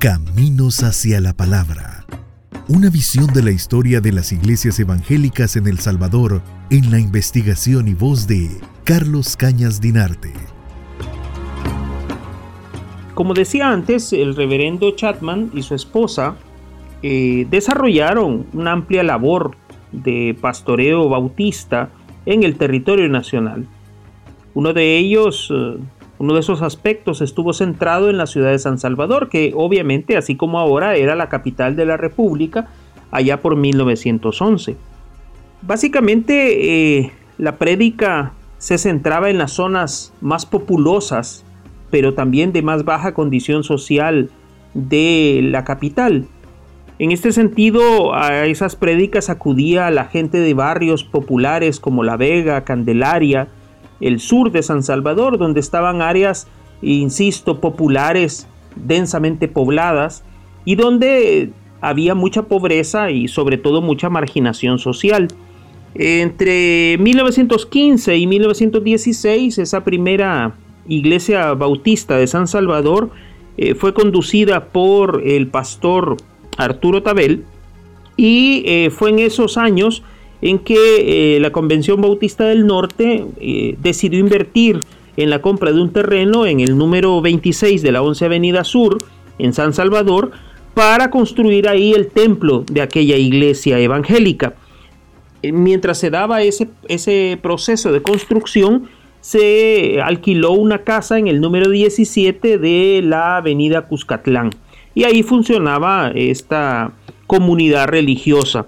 Caminos hacia la Palabra. Una visión de la historia de las iglesias evangélicas en El Salvador en la investigación y voz de Carlos Cañas Dinarte. Como decía antes, el reverendo Chapman y su esposa eh, desarrollaron una amplia labor de pastoreo bautista en el territorio nacional. Uno de ellos, eh, uno de esos aspectos estuvo centrado en la ciudad de San Salvador, que obviamente, así como ahora, era la capital de la República allá por 1911. Básicamente, eh, la prédica se centraba en las zonas más populosas, pero también de más baja condición social de la capital. En este sentido, a esas prédicas acudía la gente de barrios populares como La Vega, Candelaria, el sur de San Salvador, donde estaban áreas, insisto, populares, densamente pobladas, y donde había mucha pobreza y sobre todo mucha marginación social. Entre 1915 y 1916, esa primera iglesia bautista de San Salvador eh, fue conducida por el pastor Arturo Tabel, y eh, fue en esos años en que eh, la Convención Bautista del Norte eh, decidió invertir en la compra de un terreno en el número 26 de la 11 Avenida Sur, en San Salvador, para construir ahí el templo de aquella iglesia evangélica. Mientras se daba ese, ese proceso de construcción, se alquiló una casa en el número 17 de la avenida Cuscatlán y ahí funcionaba esta comunidad religiosa.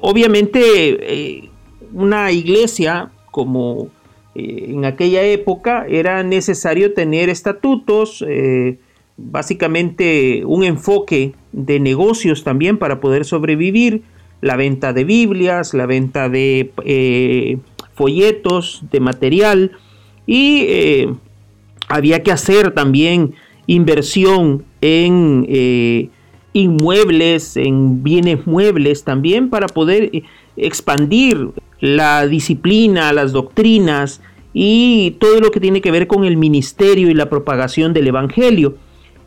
Obviamente eh, una iglesia como eh, en aquella época era necesario tener estatutos, eh, básicamente un enfoque de negocios también para poder sobrevivir, la venta de Biblias, la venta de folletos, de material y había que hacer también inversión en inmuebles, en bienes muebles también para poder eh, expandir la disciplina, las doctrinas y todo lo que tiene que ver con el ministerio y la propagación del Evangelio.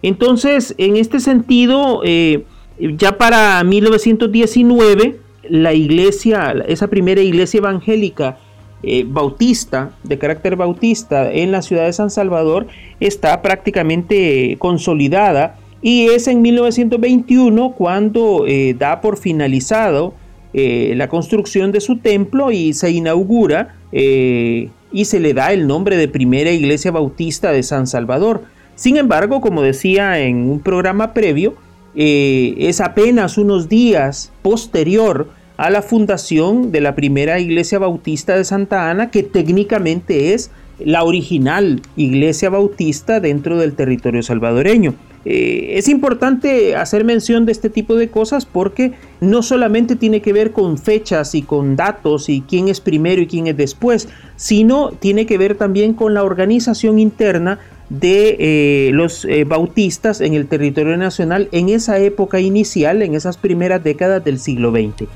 Entonces, en este sentido, eh, ya para 1919, la iglesia, esa primera iglesia evangélica eh, bautista, de carácter bautista en la ciudad de San Salvador, está prácticamente consolidada y es en 1921 cuando eh, da por finalizado eh, la construcción de su templo y se inaugura y se le da el nombre de primera iglesia bautista de San Salvador. Sin embargo, como decía en un programa previo, es apenas unos días posterior a la fundación de la primera iglesia bautista de Santa Ana, que técnicamente es la original iglesia bautista dentro del territorio salvadoreño. Eh, es importante hacer mención de este tipo de cosas porque no solamente tiene que ver con fechas y con datos y quién es primero y quién es después, sino tiene que ver también con la organización interna de eh, los eh, bautistas en el territorio nacional en esa época inicial, en esas primeras décadas del siglo XX.